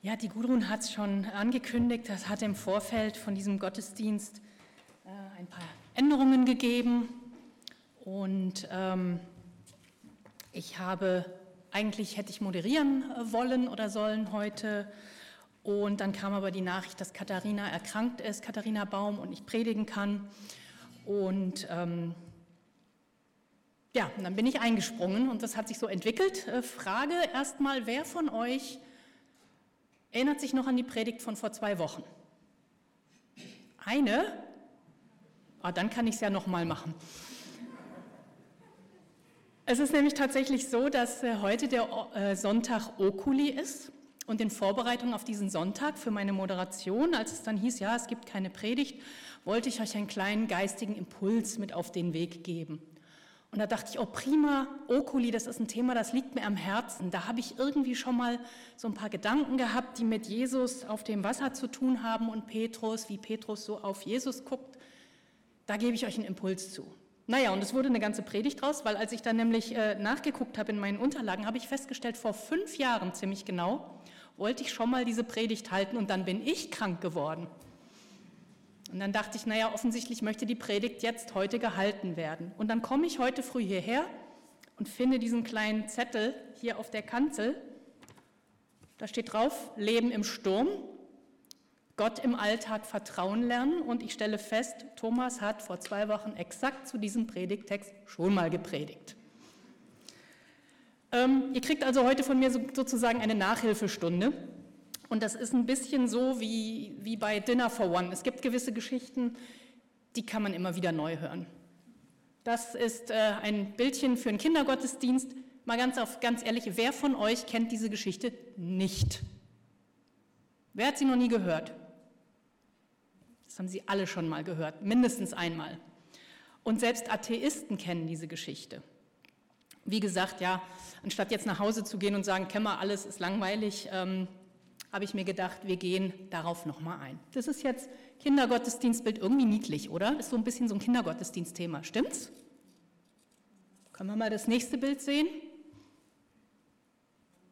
Ja, die Gudrun hat es schon angekündigt, das hat im Vorfeld von diesem Gottesdienst äh, ein paar Änderungen gegeben. Und ähm, ich habe, eigentlich hätte ich moderieren äh, wollen oder sollen heute. Und dann kam aber die Nachricht, dass Katharina erkrankt ist, Katharina Baum, und ich predigen kann. Und ähm, ja, dann bin ich eingesprungen und das hat sich so entwickelt. Äh, Frage erstmal, wer von euch erinnert sich noch an die Predigt von vor zwei Wochen? Eine? Ah, dann kann ich es ja nochmal machen. Es ist nämlich tatsächlich so, dass äh, heute der äh, Sonntag Okuli ist und in Vorbereitung auf diesen Sonntag für meine Moderation, als es dann hieß, ja, es gibt keine Predigt, wollte ich euch einen kleinen geistigen Impuls mit auf den Weg geben. Und da dachte ich, oh prima, Okuli, das ist ein Thema, das liegt mir am Herzen. Da habe ich irgendwie schon mal so ein paar Gedanken gehabt, die mit Jesus auf dem Wasser zu tun haben und Petrus, wie Petrus so auf Jesus guckt. Da gebe ich euch einen Impuls zu. Naja, und es wurde eine ganze Predigt draus, weil als ich dann nämlich äh, nachgeguckt habe in meinen Unterlagen, habe ich festgestellt, vor fünf Jahren ziemlich genau, wollte ich schon mal diese Predigt halten und dann bin ich krank geworden. Und dann dachte ich, naja, offensichtlich möchte die Predigt jetzt heute gehalten werden. Und dann komme ich heute früh hierher und finde diesen kleinen Zettel hier auf der Kanzel. Da steht drauf, Leben im Sturm, Gott im Alltag vertrauen lernen. Und ich stelle fest, Thomas hat vor zwei Wochen exakt zu diesem Predigtext schon mal gepredigt. Ähm, ihr kriegt also heute von mir so, sozusagen eine Nachhilfestunde. Und das ist ein bisschen so wie, wie bei Dinner for One. Es gibt gewisse Geschichten, die kann man immer wieder neu hören. Das ist äh, ein Bildchen für einen Kindergottesdienst. Mal ganz, auf, ganz ehrlich, wer von euch kennt diese Geschichte nicht? Wer hat sie noch nie gehört? Das haben Sie alle schon mal gehört, mindestens einmal. Und selbst Atheisten kennen diese Geschichte. Wie gesagt, ja, anstatt jetzt nach Hause zu gehen und sagen, wir alles, ist langweilig, ähm, habe ich mir gedacht, wir gehen darauf nochmal ein. Das ist jetzt Kindergottesdienstbild irgendwie niedlich, oder? Ist so ein bisschen so ein Kindergottesdienstthema, stimmt's? Können wir mal das nächste Bild sehen?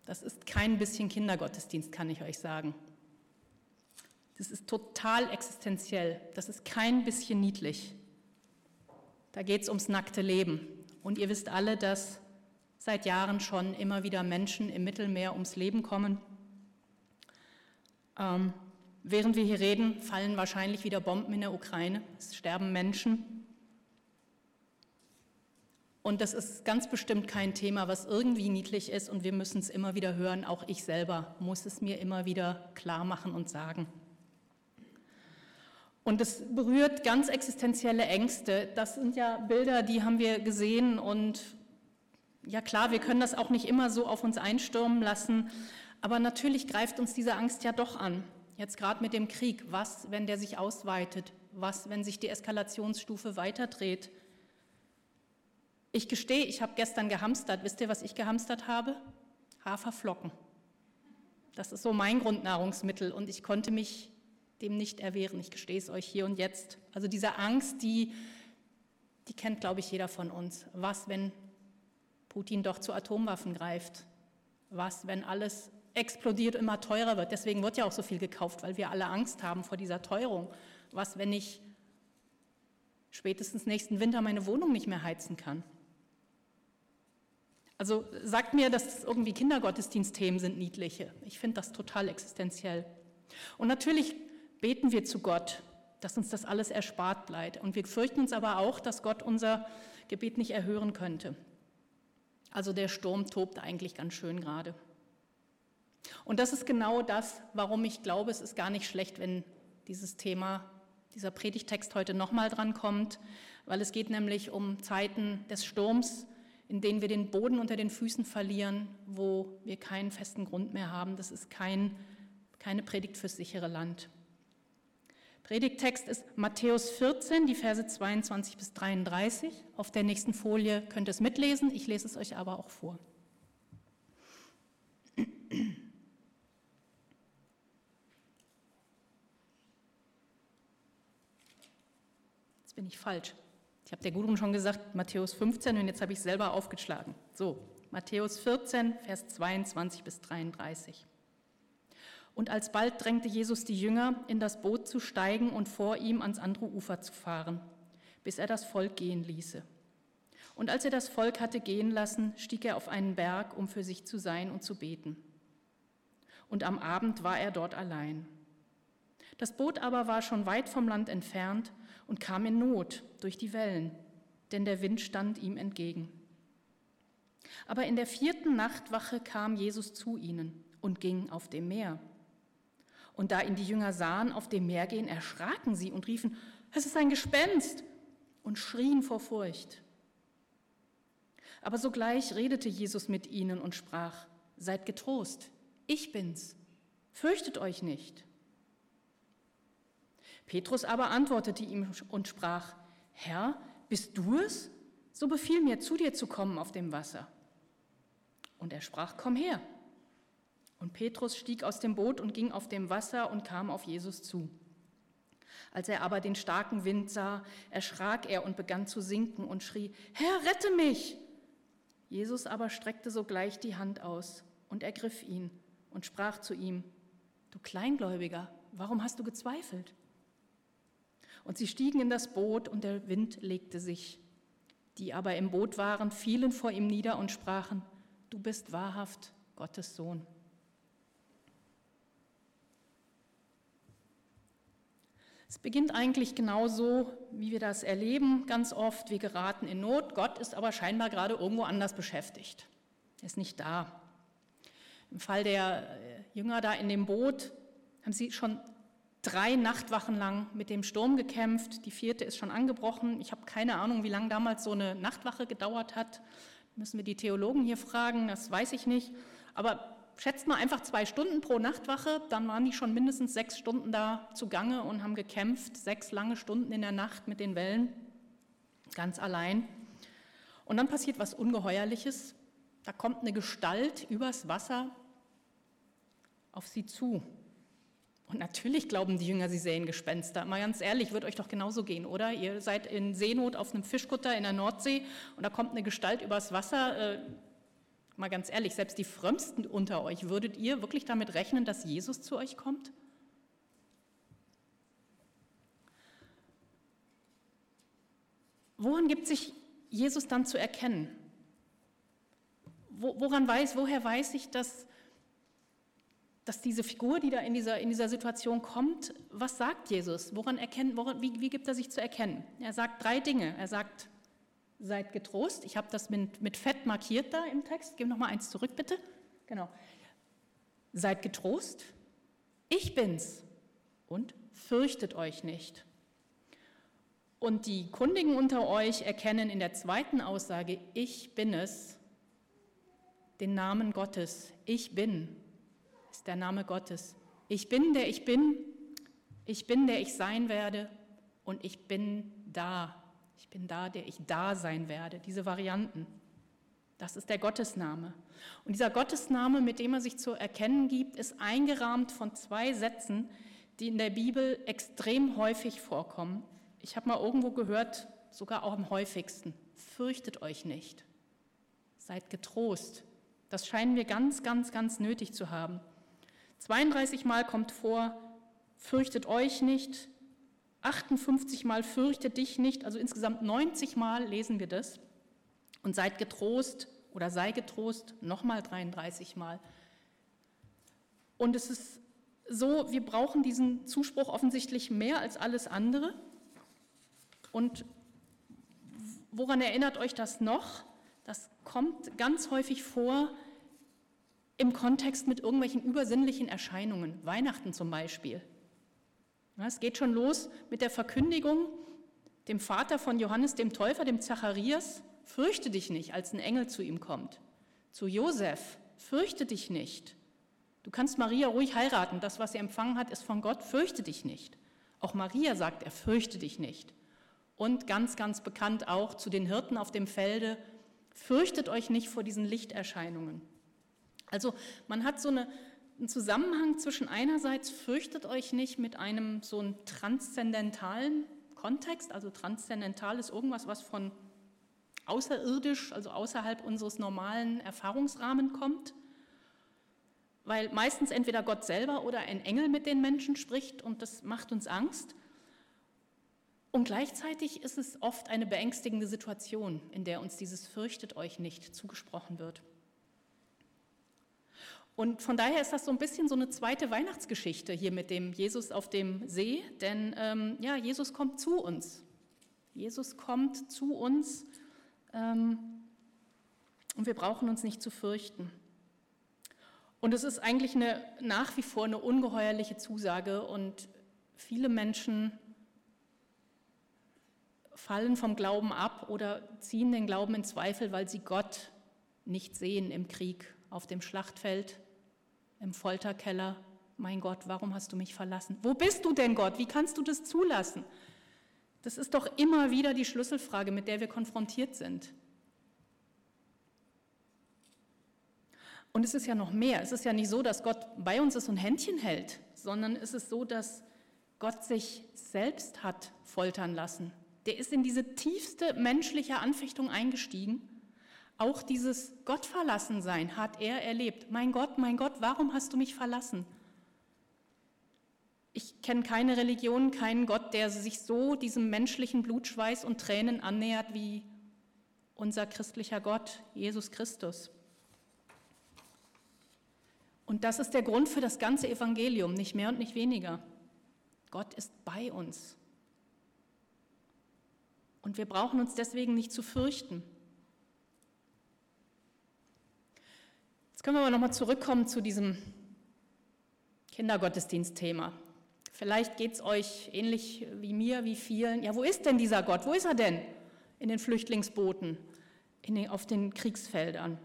Das ist kein bisschen Kindergottesdienst, kann ich euch sagen. Das ist total existenziell. Das ist kein bisschen niedlich. Da geht es ums nackte Leben. Und ihr wisst alle, dass seit Jahren schon immer wieder Menschen im Mittelmeer ums Leben kommen ähm, während wir hier reden, fallen wahrscheinlich wieder Bomben in der Ukraine. Es sterben Menschen. Und das ist ganz bestimmt kein Thema, was irgendwie niedlich ist und wir müssen es immer wieder hören. Auch ich selber muss es mir immer wieder klar machen und sagen. Und es berührt ganz existenzielle Ängste. Das sind ja Bilder, die haben wir gesehen und ja klar, wir können das auch nicht immer so auf uns einstürmen lassen, aber natürlich greift uns diese Angst ja doch an. Jetzt gerade mit dem Krieg. Was, wenn der sich ausweitet? Was, wenn sich die Eskalationsstufe weiterdreht? Ich gestehe, ich habe gestern gehamstert. Wisst ihr, was ich gehamstert habe? Haferflocken. Das ist so mein Grundnahrungsmittel und ich konnte mich dem nicht erwehren. Ich gestehe es euch hier und jetzt. Also diese Angst, die, die kennt, glaube ich, jeder von uns. Was, wenn Putin doch zu Atomwaffen greift? Was, wenn alles explodiert, immer teurer wird. Deswegen wird ja auch so viel gekauft, weil wir alle Angst haben vor dieser Teuerung. Was, wenn ich spätestens nächsten Winter meine Wohnung nicht mehr heizen kann? Also sagt mir, dass irgendwie Kindergottesdienstthemen sind niedliche. Ich finde das total existenziell. Und natürlich beten wir zu Gott, dass uns das alles erspart bleibt. Und wir fürchten uns aber auch, dass Gott unser Gebet nicht erhören könnte. Also der Sturm tobt eigentlich ganz schön gerade. Und das ist genau das, warum ich glaube, es ist gar nicht schlecht, wenn dieses Thema, dieser Predigtext heute nochmal dran kommt, weil es geht nämlich um Zeiten des Sturms, in denen wir den Boden unter den Füßen verlieren, wo wir keinen festen Grund mehr haben. Das ist kein, keine Predigt fürs sichere Land. Predigtext ist Matthäus 14, die Verse 22 bis 33. Auf der nächsten Folie könnt ihr es mitlesen, ich lese es euch aber auch vor. Bin ich falsch. Ich habe der Gudrun schon gesagt, Matthäus 15 und jetzt habe ich es selber aufgeschlagen. So, Matthäus 14, Vers 22 bis 33. Und alsbald drängte Jesus die Jünger, in das Boot zu steigen und vor ihm ans andere Ufer zu fahren, bis er das Volk gehen ließe. Und als er das Volk hatte gehen lassen, stieg er auf einen Berg, um für sich zu sein und zu beten. Und am Abend war er dort allein. Das Boot aber war schon weit vom Land entfernt und kam in Not durch die Wellen, denn der Wind stand ihm entgegen. Aber in der vierten Nachtwache kam Jesus zu ihnen und ging auf dem Meer. Und da ihn die Jünger sahen auf dem Meer gehen, erschraken sie und riefen, es ist ein Gespenst und schrien vor Furcht. Aber sogleich redete Jesus mit ihnen und sprach, seid getrost, ich bin's, fürchtet euch nicht. Petrus aber antwortete ihm und sprach, Herr, bist du es? So befiehl mir, zu dir zu kommen auf dem Wasser. Und er sprach, komm her. Und Petrus stieg aus dem Boot und ging auf dem Wasser und kam auf Jesus zu. Als er aber den starken Wind sah, erschrak er und begann zu sinken und schrie, Herr, rette mich! Jesus aber streckte sogleich die Hand aus und ergriff ihn und sprach zu ihm, Du Kleingläubiger, warum hast du gezweifelt? Und sie stiegen in das Boot und der Wind legte sich. Die aber im Boot waren, fielen vor ihm nieder und sprachen, Du bist wahrhaft Gottes Sohn. Es beginnt eigentlich genauso, wie wir das erleben, ganz oft. Wir geraten in Not, Gott ist aber scheinbar gerade irgendwo anders beschäftigt. Er ist nicht da. Im Fall der äh, Jünger da in dem Boot haben sie schon drei Nachtwachen lang mit dem Sturm gekämpft. Die vierte ist schon angebrochen. Ich habe keine Ahnung, wie lange damals so eine Nachtwache gedauert hat. Müssen wir die Theologen hier fragen, das weiß ich nicht. Aber schätzt mal einfach zwei Stunden pro Nachtwache, dann waren die schon mindestens sechs Stunden da zugange und haben gekämpft, sechs lange Stunden in der Nacht mit den Wellen, ganz allein. Und dann passiert was Ungeheuerliches. Da kommt eine Gestalt übers Wasser auf sie zu. Und natürlich glauben die Jünger, sie sehen Gespenster. Mal ganz ehrlich, wird euch doch genauso gehen, oder? Ihr seid in Seenot auf einem Fischkutter in der Nordsee und da kommt eine Gestalt übers Wasser. Äh, Mal ganz ehrlich, selbst die Frömmsten unter euch, würdet ihr wirklich damit rechnen, dass Jesus zu euch kommt? Woran gibt sich Jesus dann zu erkennen? Woran weiß, woher weiß ich, dass, dass diese Figur, die da in dieser, in dieser Situation kommt, was sagt Jesus? Woran erkennt, woran, wie, wie gibt er sich zu erkennen? Er sagt drei Dinge. Er sagt, Seid getrost. Ich habe das mit, mit Fett markiert da im Text. Gib noch mal eins zurück, bitte. Genau. Seid getrost. Ich bin's. Und fürchtet euch nicht. Und die Kundigen unter euch erkennen in der zweiten Aussage, ich bin es, den Namen Gottes. Ich bin ist der Name Gottes. Ich bin, der ich bin. Ich bin, der ich sein werde. Und ich bin da. Ich bin da, der ich da sein werde. Diese Varianten. Das ist der Gottesname. Und dieser Gottesname, mit dem er sich zu erkennen gibt, ist eingerahmt von zwei Sätzen, die in der Bibel extrem häufig vorkommen. Ich habe mal irgendwo gehört, sogar auch am häufigsten. Fürchtet euch nicht. Seid getrost. Das scheinen wir ganz, ganz, ganz nötig zu haben. 32 Mal kommt vor, fürchtet euch nicht, 58 Mal fürchte dich nicht, also insgesamt 90 Mal lesen wir das. Und seid getrost oder sei getrost, nochmal 33 Mal. Und es ist so, wir brauchen diesen Zuspruch offensichtlich mehr als alles andere. Und woran erinnert euch das noch? Das kommt ganz häufig vor im Kontext mit irgendwelchen übersinnlichen Erscheinungen, Weihnachten zum Beispiel. Es geht schon los mit der Verkündigung dem Vater von Johannes dem Täufer, dem Zacharias, fürchte dich nicht, als ein Engel zu ihm kommt. Zu Josef, fürchte dich nicht. Du kannst Maria ruhig heiraten, das, was sie empfangen hat, ist von Gott, fürchte dich nicht. Auch Maria sagt er, fürchte dich nicht. Und ganz, ganz bekannt auch zu den Hirten auf dem Felde, fürchtet euch nicht vor diesen Lichterscheinungen. Also man hat so eine ein Zusammenhang zwischen einerseits fürchtet euch nicht mit einem so einem transzendentalen Kontext, also transzendental ist irgendwas, was von außerirdisch, also außerhalb unseres normalen Erfahrungsrahmens kommt. weil meistens entweder Gott selber oder ein Engel mit den Menschen spricht und das macht uns Angst. Und gleichzeitig ist es oft eine beängstigende Situation, in der uns dieses Fürchtet euch nicht zugesprochen wird. Und von daher ist das so ein bisschen so eine zweite Weihnachtsgeschichte hier mit dem Jesus auf dem See, denn ähm, ja, Jesus kommt zu uns. Jesus kommt zu uns ähm, und wir brauchen uns nicht zu fürchten. Und es ist eigentlich eine, nach wie vor eine ungeheuerliche Zusage und viele Menschen fallen vom Glauben ab oder ziehen den Glauben in Zweifel, weil sie Gott nicht sehen im Krieg, auf dem Schlachtfeld, im Folterkeller. Mein Gott, warum hast du mich verlassen? Wo bist du denn, Gott? Wie kannst du das zulassen? Das ist doch immer wieder die Schlüsselfrage, mit der wir konfrontiert sind. Und es ist ja noch mehr. Es ist ja nicht so, dass Gott bei uns ist und Händchen hält, sondern es ist so, dass Gott sich selbst hat foltern lassen. Der ist in diese tiefste menschliche Anfechtung eingestiegen auch dieses Gottverlassensein hat er erlebt. Mein Gott, mein Gott, warum hast du mich verlassen? Ich kenne keine Religion, keinen Gott, der sich so diesem menschlichen Blutschweiß und Tränen annähert wie unser christlicher Gott, Jesus Christus. Und das ist der Grund für das ganze Evangelium, nicht mehr und nicht weniger. Gott ist bei uns. Und wir brauchen uns deswegen nicht zu fürchten. Können wir aber nochmal zurückkommen zu diesem Kindergottesdienstthema. Vielleicht geht es euch ähnlich wie mir, wie vielen. Ja, wo ist denn dieser Gott? Wo ist er denn? In den Flüchtlingsbooten, in den, auf den Kriegsfeldern.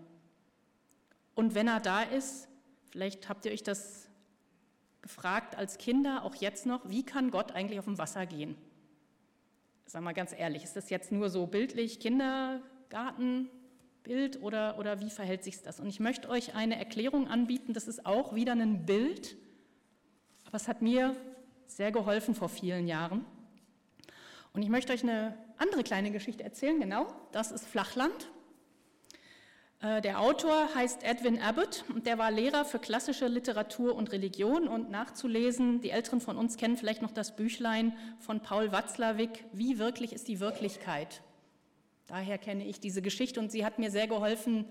Und wenn er da ist, vielleicht habt ihr euch das gefragt als Kinder, auch jetzt noch, wie kann Gott eigentlich auf dem Wasser gehen? Sag mal ganz ehrlich, ist das jetzt nur so bildlich, Kindergarten, Bild oder, oder wie verhält sich das? Und ich möchte euch eine Erklärung anbieten, das ist auch wieder ein Bild, aber es hat mir sehr geholfen vor vielen Jahren. Und ich möchte euch eine andere kleine Geschichte erzählen, genau, das ist Flachland. Äh, der Autor heißt Edwin Abbott und der war Lehrer für klassische Literatur und Religion und nachzulesen, die Älteren von uns kennen vielleicht noch das Büchlein von Paul Watzlawick, Wie wirklich ist die Wirklichkeit? Daher kenne ich diese Geschichte und sie hat mir sehr geholfen,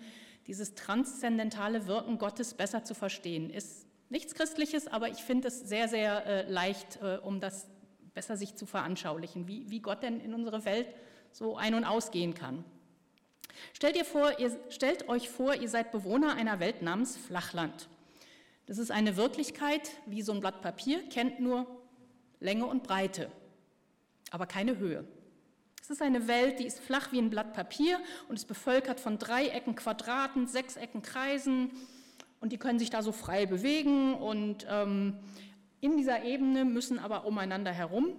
dieses transzendentale Wirken Gottes besser zu verstehen. Ist nichts Christliches, aber ich finde es sehr, sehr äh, leicht, äh, um das besser sich zu veranschaulichen, wie, wie Gott denn in unsere Welt so ein- und ausgehen kann. Stellt, ihr vor, ihr, stellt euch vor, ihr seid Bewohner einer Welt namens Flachland. Das ist eine Wirklichkeit wie so ein Blatt Papier, kennt nur Länge und Breite, aber keine Höhe. Es ist eine Welt, die ist flach wie ein Blatt Papier und ist bevölkert von Dreiecken, Quadraten, Sechsecken, Kreisen und die können sich da so frei bewegen und ähm, in dieser Ebene müssen aber umeinander herum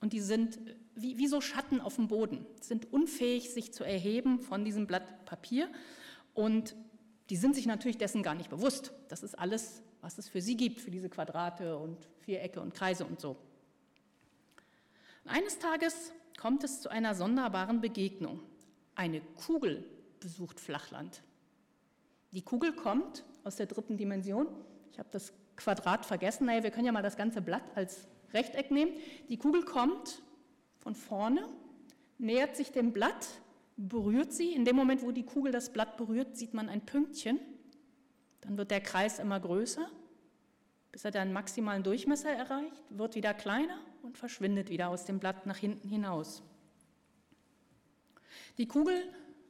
und die sind wie, wie so Schatten auf dem Boden, sind unfähig, sich zu erheben von diesem Blatt Papier und die sind sich natürlich dessen gar nicht bewusst. Das ist alles, was es für sie gibt, für diese Quadrate und Vierecke und Kreise und so. Eines Tages kommt es zu einer sonderbaren Begegnung. Eine Kugel besucht Flachland. Die Kugel kommt aus der dritten Dimension. Ich habe das Quadrat vergessen. Naja, wir können ja mal das ganze Blatt als Rechteck nehmen. Die Kugel kommt von vorne, nähert sich dem Blatt, berührt sie. In dem Moment, wo die Kugel das Blatt berührt, sieht man ein Pünktchen. Dann wird der Kreis immer größer, bis er den maximalen Durchmesser erreicht, wird wieder kleiner und verschwindet wieder aus dem Blatt nach hinten hinaus. Die Kugel,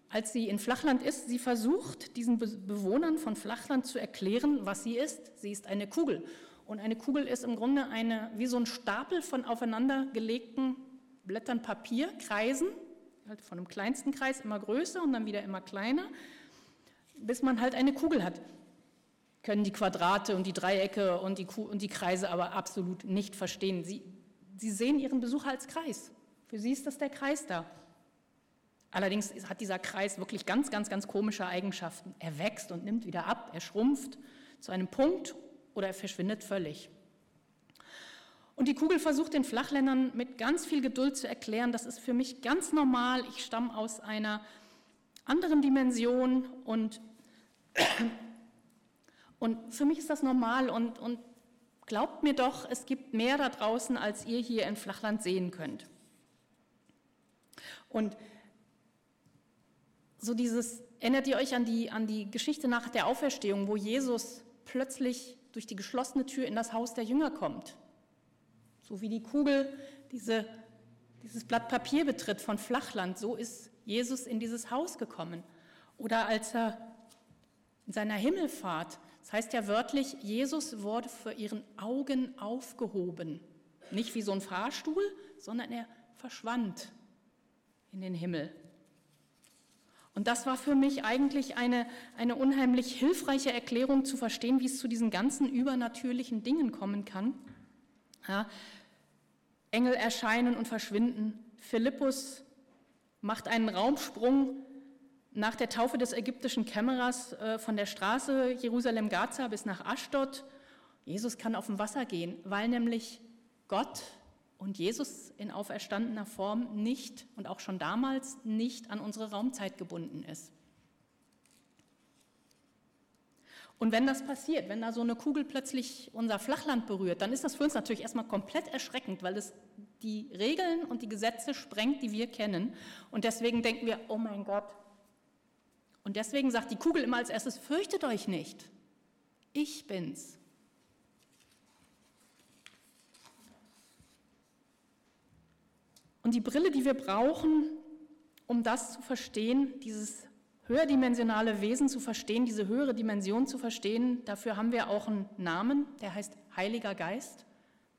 als sie in Flachland ist, sie versucht, diesen Bewohnern von Flachland zu erklären, was sie ist. Sie ist eine Kugel. Und eine Kugel ist im Grunde eine, wie so ein Stapel von aufeinandergelegten Blättern Papier, Kreisen, halt von dem kleinsten Kreis immer größer und dann wieder immer kleiner, bis man halt eine Kugel hat können die Quadrate und die Dreiecke und die, und die Kreise aber absolut nicht verstehen. Sie, Sie sehen Ihren Besucher als Kreis. Für Sie ist das der Kreis da. Allerdings hat dieser Kreis wirklich ganz, ganz, ganz komische Eigenschaften. Er wächst und nimmt wieder ab, er schrumpft zu einem Punkt oder er verschwindet völlig. Und die Kugel versucht den Flachländern mit ganz viel Geduld zu erklären, das ist für mich ganz normal, ich stamme aus einer anderen Dimension und, Und für mich ist das normal und, und glaubt mir doch, es gibt mehr da draußen, als ihr hier in Flachland sehen könnt. Und so dieses, erinnert ihr euch an die, an die Geschichte nach der Auferstehung, wo Jesus plötzlich durch die geschlossene Tür in das Haus der Jünger kommt? So wie die Kugel diese, dieses Blatt Papier betritt von Flachland, so ist Jesus in dieses Haus gekommen. Oder als er in seiner Himmelfahrt, das heißt ja wörtlich, Jesus wurde für ihren Augen aufgehoben. Nicht wie so ein Fahrstuhl, sondern er verschwand in den Himmel. Und das war für mich eigentlich eine, eine unheimlich hilfreiche Erklärung zu verstehen, wie es zu diesen ganzen übernatürlichen Dingen kommen kann. Ja, Engel erscheinen und verschwinden. Philippus macht einen Raumsprung nach der Taufe des ägyptischen Kämmerers äh, von der Straße Jerusalem-Gaza bis nach Aschdod. Jesus kann auf dem Wasser gehen, weil nämlich Gott und Jesus in auferstandener Form nicht und auch schon damals nicht an unsere Raumzeit gebunden ist. Und wenn das passiert, wenn da so eine Kugel plötzlich unser Flachland berührt, dann ist das für uns natürlich erstmal komplett erschreckend, weil es die Regeln und die Gesetze sprengt, die wir kennen. Und deswegen denken wir, oh mein Gott. Und deswegen sagt die Kugel immer als erstes, fürchtet euch nicht. Ich bin's. Und die Brille, die wir brauchen, um das zu verstehen, dieses höherdimensionale Wesen zu verstehen, diese höhere Dimension zu verstehen, dafür haben wir auch einen Namen, der heißt Heiliger Geist,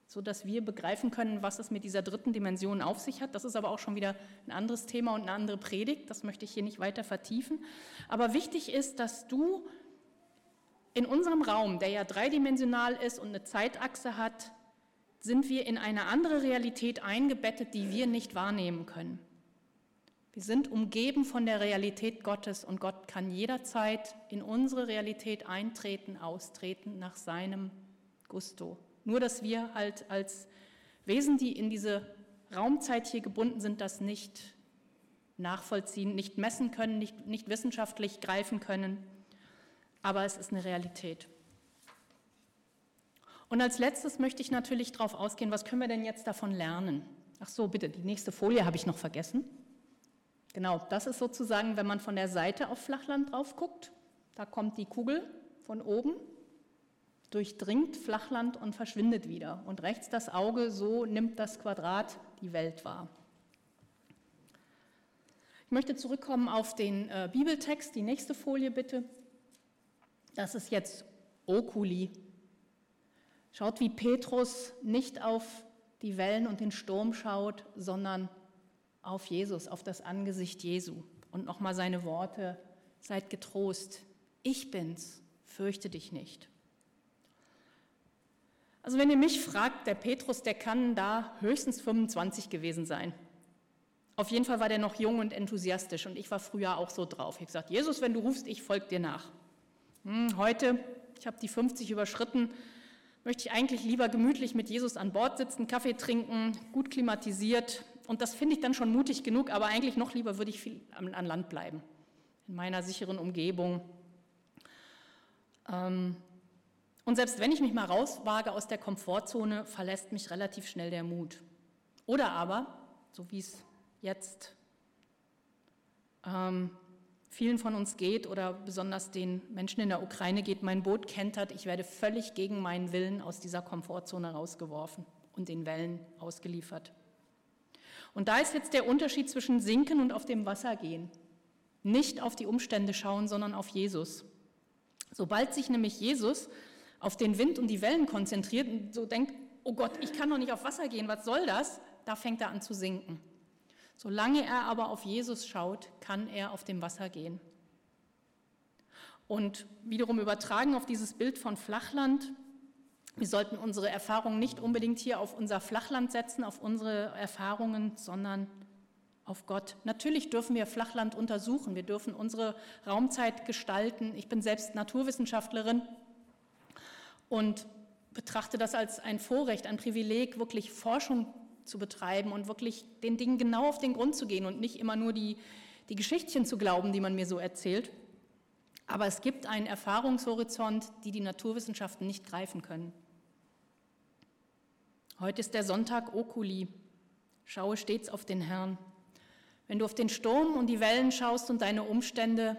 so dass wir begreifen können, was es mit dieser dritten Dimension auf sich hat. Das ist aber auch schon wieder ein anderes Thema und eine andere Predigt, das möchte ich hier nicht weiter vertiefen. Aber wichtig ist, dass du in unserem Raum, der ja dreidimensional ist und eine Zeitachse hat, sind wir in eine andere Realität eingebettet, die wir nicht wahrnehmen können. Wir sind umgeben von der Realität Gottes und Gott kann jederzeit in unsere Realität eintreten, austreten nach seinem Gusto. Nur dass wir halt als Wesen, die in diese Raumzeit hier gebunden sind, das nicht nachvollziehen, nicht messen können, nicht, nicht wissenschaftlich greifen können. Aber es ist eine Realität. Und als letztes möchte ich natürlich darauf ausgehen, was können wir denn jetzt davon lernen? Ach so, bitte, die nächste Folie habe ich noch vergessen. Genau, das ist sozusagen, wenn man von der Seite auf Flachland drauf guckt, da kommt die Kugel von oben, durchdringt Flachland und verschwindet wieder. Und rechts das Auge, so nimmt das Quadrat die Welt wahr. Ich möchte zurückkommen auf den äh, Bibeltext, die nächste Folie bitte. Das ist jetzt Oculi, Schaut, wie Petrus nicht auf die Wellen und den Sturm schaut, sondern auf Jesus, auf das Angesicht Jesu. Und nochmal seine Worte, seid getrost, ich bin's, fürchte dich nicht. Also wenn ihr mich fragt, der Petrus, der kann da höchstens 25 gewesen sein. Auf jeden Fall war der noch jung und enthusiastisch und ich war früher auch so drauf. Ich habe gesagt, Jesus, wenn du rufst, ich folge dir nach. Hm, heute, ich habe die 50 überschritten, möchte ich eigentlich lieber gemütlich mit Jesus an Bord sitzen, Kaffee trinken, gut klimatisiert. Und das finde ich dann schon mutig genug, aber eigentlich noch lieber würde ich viel an Land bleiben, in meiner sicheren Umgebung. Ähm, und selbst wenn ich mich mal rauswage aus der Komfortzone, verlässt mich relativ schnell der Mut. Oder aber, so wie es jetzt ähm, vielen von uns geht oder besonders den Menschen in der Ukraine geht, mein Boot kentert, ich werde völlig gegen meinen Willen aus dieser Komfortzone rausgeworfen und den Wellen ausgeliefert. Und da ist jetzt der Unterschied zwischen sinken und auf dem Wasser gehen. Nicht auf die Umstände schauen, sondern auf Jesus. Sobald sich nämlich Jesus auf den Wind und die Wellen konzentriert und so denkt, oh Gott, ich kann doch nicht auf Wasser gehen, was soll das? Da fängt er an zu sinken. Solange er aber auf Jesus schaut, kann er auf dem Wasser gehen. Und wiederum übertragen auf dieses Bild von Flachland, wir sollten unsere Erfahrungen nicht unbedingt hier auf unser Flachland setzen, auf unsere Erfahrungen, sondern auf Gott. Natürlich dürfen wir Flachland untersuchen, wir dürfen unsere Raumzeit gestalten. Ich bin selbst Naturwissenschaftlerin und betrachte das als ein Vorrecht, ein Privileg, wirklich Forschung zu betreiben und wirklich den Dingen genau auf den Grund zu gehen und nicht immer nur die, die Geschichtchen zu glauben, die man mir so erzählt. Aber es gibt einen Erfahrungshorizont, die die Naturwissenschaften nicht greifen können. Heute ist der Sonntag Okuli. Schaue stets auf den Herrn. Wenn du auf den Sturm und die Wellen schaust und deine Umstände,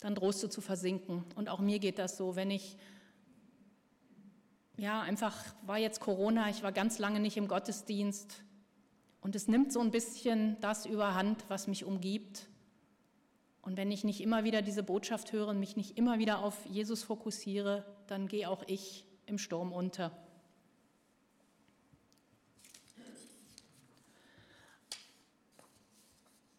dann drohst du zu versinken. Und auch mir geht das so, wenn ich, ja, einfach war jetzt Corona, ich war ganz lange nicht im Gottesdienst und es nimmt so ein bisschen das überhand, was mich umgibt. Und wenn ich nicht immer wieder diese Botschaft höre und mich nicht immer wieder auf Jesus fokussiere, dann gehe auch ich im Sturm unter.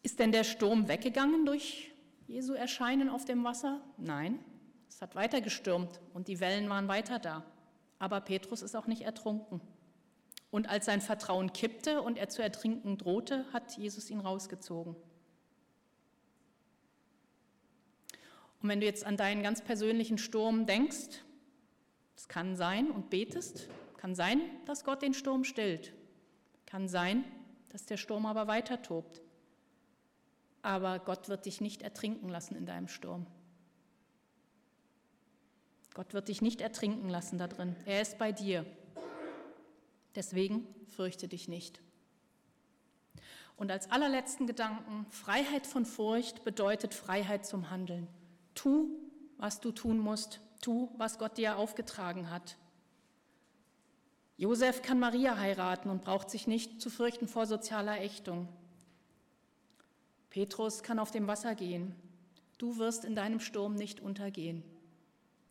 Ist denn der Sturm weggegangen durch Jesu Erscheinen auf dem Wasser? Nein, es hat weiter gestürmt und die Wellen waren weiter da. Aber Petrus ist auch nicht ertrunken. Und als sein Vertrauen kippte und er zu ertrinken drohte, hat Jesus ihn rausgezogen. Und wenn du jetzt an deinen ganz persönlichen Sturm denkst, es kann sein und betest, kann sein, dass Gott den Sturm stillt. Kann sein, dass der Sturm aber weiter tobt aber Gott wird dich nicht ertrinken lassen in deinem Sturm. Gott wird dich nicht ertrinken lassen da drin. Er ist bei dir. Deswegen fürchte dich nicht. Und als allerletzten Gedanken, Freiheit von Furcht bedeutet Freiheit zum Handeln. Tu, was du tun musst. Tu, was Gott dir aufgetragen hat. Josef kann Maria heiraten und braucht sich nicht zu fürchten vor sozialer Ächtung. Petrus kann auf dem Wasser gehen. Du wirst in deinem Sturm nicht untergehen.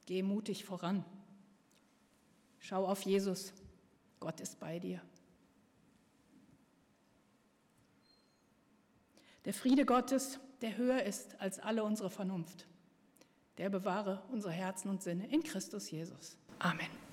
Geh mutig voran. Schau auf Jesus. Gott ist bei dir. Der Friede Gottes, der höher ist als alle unsere Vernunft, der bewahre unsere Herzen und Sinne in Christus Jesus. Amen.